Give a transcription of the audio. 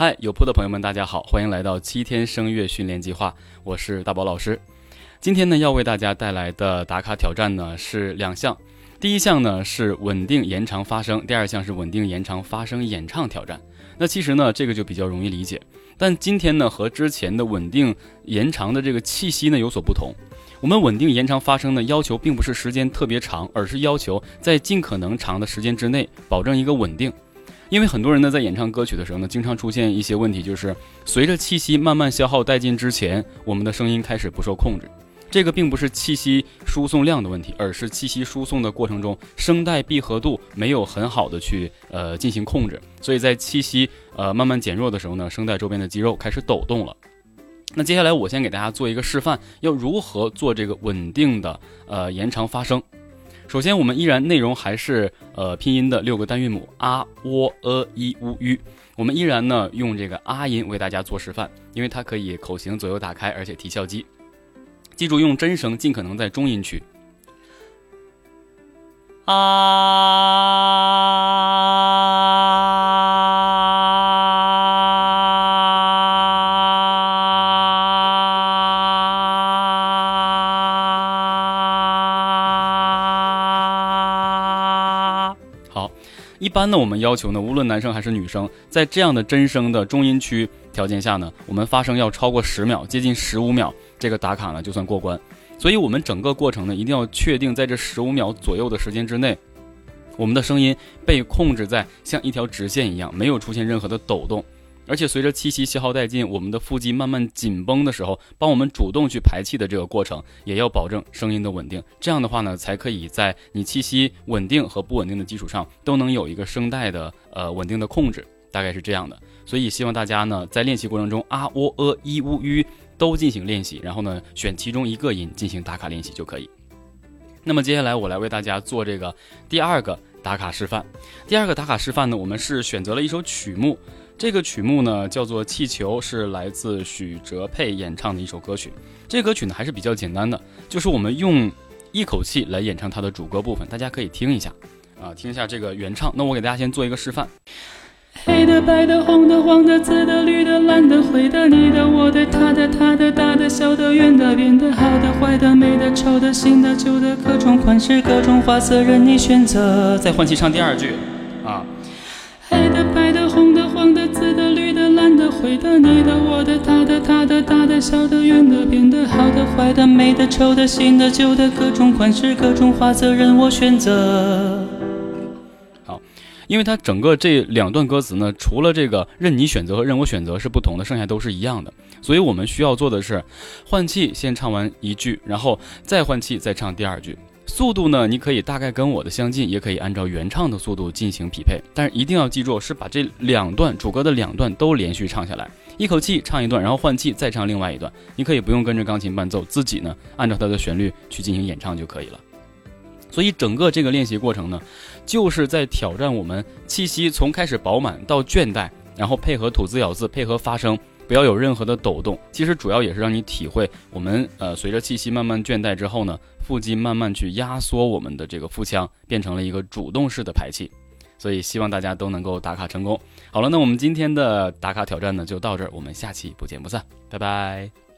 嗨，有谱的朋友们，大家好，欢迎来到七天声乐训练计划，我是大宝老师。今天呢，要为大家带来的打卡挑战呢是两项，第一项呢是稳定延长发声，第二项是稳定延长发声演唱挑战。那其实呢，这个就比较容易理解，但今天呢和之前的稳定延长的这个气息呢有所不同。我们稳定延长发声呢，要求并不是时间特别长，而是要求在尽可能长的时间之内保证一个稳定。因为很多人呢在演唱歌曲的时候呢，经常出现一些问题，就是随着气息慢慢消耗殆尽之前，我们的声音开始不受控制。这个并不是气息输送量的问题，而是气息输送的过程中，声带闭合度没有很好的去呃进行控制，所以在气息呃慢慢减弱的时候呢，声带周边的肌肉开始抖动了。那接下来我先给大家做一个示范，要如何做这个稳定的呃延长发声。首先，我们依然内容还是呃拼音的六个单韵母啊、喔、呃、一、乌、吁。我们依然呢用这个啊音为大家做示范，因为它可以口型左右打开，而且提效肌。记住，用真声，尽可能在中音区。啊一般呢，我们要求呢，无论男生还是女生，在这样的真声的中音区条件下呢，我们发声要超过十秒，接近十五秒，这个打卡呢就算过关。所以，我们整个过程呢，一定要确定在这十五秒左右的时间之内，我们的声音被控制在像一条直线一样，没有出现任何的抖动。而且随着气息消耗殆尽，我们的腹肌慢慢紧绷的时候，帮我们主动去排气的这个过程，也要保证声音的稳定。这样的话呢，才可以在你气息稳定和不稳定的基础上，都能有一个声带的呃稳定的控制，大概是这样的。所以希望大家呢，在练习过程中啊、喔、呃、一、乌、吁都进行练习，然后呢，选其中一个音进行打卡练习就可以。那么接下来我来为大家做这个第二个打卡示范。第二个打卡示范呢，我们是选择了一首曲目。这个曲目呢叫做《气球》，是来自许哲佩演唱的一首歌曲。这歌曲呢还是比较简单的，就是我们用一口气来演唱它的主歌部分，大家可以听一下啊，听一下这个原唱。那我给大家先做一个示范。黑的、白的、红的、黄的、紫的、绿的、蓝的、灰的、你的、我的、他的、他的、大的、小的、圆的、扁的、好的、坏的、美的、丑的、新的、旧的，各种款式、各种花色任你选择。再换气唱第二句啊。黑的、白的、蓝的、灰的、你的、我的、他的、他的、大的、小的、圆的、扁的、好的、坏的、美的、丑的、新的、旧的，各种款式、各种花色任我选择。好，因为它整个这两段歌词呢，除了这个任你选择和任我选择是不同的，剩下都是一样的。所以我们需要做的是换气，先唱完一句，然后再换气，再唱第二句。速度呢，你可以大概跟我的相近，也可以按照原唱的速度进行匹配，但是一定要记住，是把这两段主歌的两段都连续唱下来，一口气唱一段，然后换气再唱另外一段。你可以不用跟着钢琴伴奏，自己呢按照它的旋律去进行演唱就可以了。所以整个这个练习过程呢，就是在挑战我们气息从开始饱满到倦怠，然后配合吐字咬字，配合发声。不要有任何的抖动，其实主要也是让你体会我们呃随着气息慢慢倦怠之后呢，腹肌慢慢去压缩我们的这个腹腔，变成了一个主动式的排气。所以希望大家都能够打卡成功。好了，那我们今天的打卡挑战呢就到这儿，我们下期不见不散，拜拜。